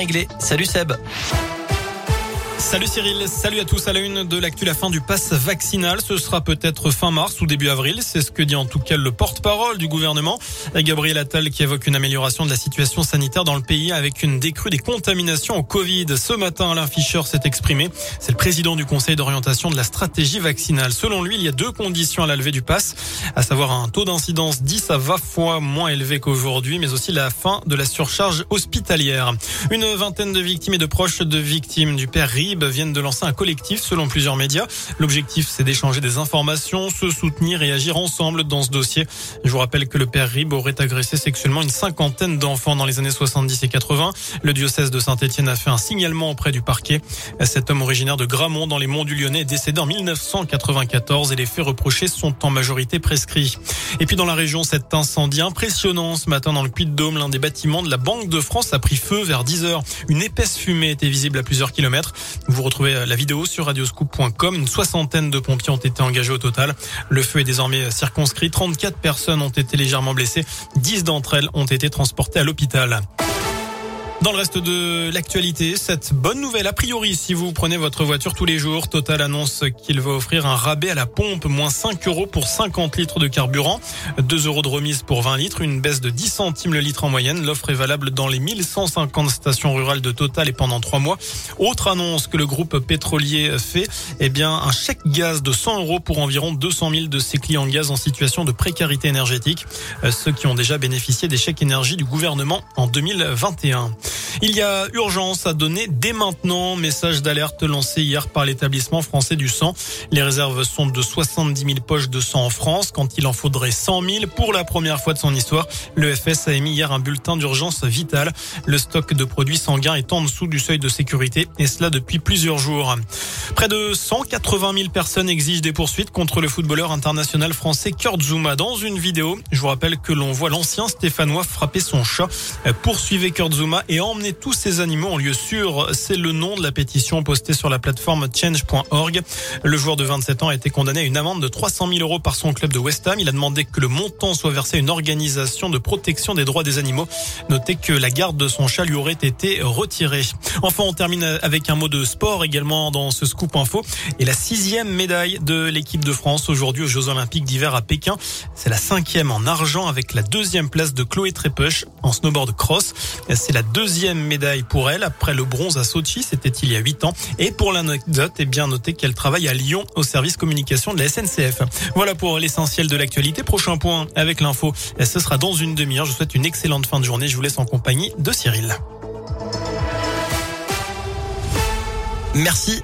Réglé. Salut Seb. Salut Cyril, salut à tous à la une de l'actu, la fin du pass vaccinal. Ce sera peut-être fin mars ou début avril. C'est ce que dit en tout cas le porte-parole du gouvernement. Gabriel Attal qui évoque une amélioration de la situation sanitaire dans le pays avec une décrue des contaminations au Covid. Ce matin, Alain Fischer s'est exprimé. C'est le président du conseil d'orientation de la stratégie vaccinale. Selon lui, il y a deux conditions à la levée du pass, à savoir un taux d'incidence 10 à 20 fois moins élevé qu'aujourd'hui, mais aussi la fin de la surcharge hospitalière. Une vingtaine de victimes et de proches de victimes du père viennent de lancer un collectif selon plusieurs médias. L'objectif, c'est d'échanger des informations, se soutenir et agir ensemble dans ce dossier. Je vous rappelle que le père Rib aurait agressé sexuellement une cinquantaine d'enfants dans les années 70 et 80. Le diocèse de Saint-Etienne a fait un signalement auprès du parquet. Cet homme originaire de Gramont dans les monts du Lyonnais est décédé en 1994 et les faits reprochés sont en majorité prescrits. Et puis dans la région, cet incendie impressionnant ce matin dans le Puy-de-Dôme, l'un des bâtiments de la Banque de France a pris feu vers 10 heures. Une épaisse fumée était visible à plusieurs kilomètres. Vous retrouvez la vidéo sur radioscoop.com. Une soixantaine de pompiers ont été engagés au total. Le feu est désormais circonscrit. 34 personnes ont été légèrement blessées. 10 d'entre elles ont été transportées à l'hôpital. Dans le reste de l'actualité, cette bonne nouvelle, a priori, si vous prenez votre voiture tous les jours, Total annonce qu'il va offrir un rabais à la pompe, moins 5 euros pour 50 litres de carburant, 2 euros de remise pour 20 litres, une baisse de 10 centimes le litre en moyenne. L'offre est valable dans les 1150 stations rurales de Total et pendant 3 mois. Autre annonce que le groupe pétrolier fait, eh bien, un chèque gaz de 100 euros pour environ 200 000 de ses clients gaz en situation de précarité énergétique, euh, ceux qui ont déjà bénéficié des chèques énergie du gouvernement en 2021. Il y a urgence à donner dès maintenant. Message d'alerte lancé hier par l'établissement français du sang. Les réserves sont de 70 000 poches de sang en France quand il en faudrait 100 000 pour la première fois de son histoire. Le FS a émis hier un bulletin d'urgence vital. Le stock de produits sanguins est en dessous du seuil de sécurité et cela depuis plusieurs jours. Près de 180 000 personnes exigent des poursuites contre le footballeur international français Kurt Zuma. Dans une vidéo, je vous rappelle que l'on voit l'ancien Stéphanois frapper son chat. Poursuivez Kurt Zuma et tous ces animaux en lieu sûr. C'est le nom de la pétition postée sur la plateforme change.org. Le joueur de 27 ans a été condamné à une amende de 300 000 euros par son club de West Ham. Il a demandé que le montant soit versé à une organisation de protection des droits des animaux. Notez que la garde de son chat lui aurait été retirée. Enfin, on termine avec un mot de sport également dans ce scoop info. Et la sixième médaille de l'équipe de France aujourd'hui aux Jeux Olympiques d'hiver à Pékin. C'est la cinquième en argent avec la deuxième place de Chloé Trépeuch en snowboard cross. C'est la deuxième médaille pour elle après le bronze à Sochi. C'était il y a huit ans. Et pour l'anecdote, est bien noté qu'elle travaille à Lyon au service communication de la SNCF. Voilà pour l'essentiel de l'actualité. Prochain point avec l'info. Ce sera dans une demi-heure. Je vous souhaite une excellente fin de journée. Je vous laisse en compagnie de Cyril. Merci.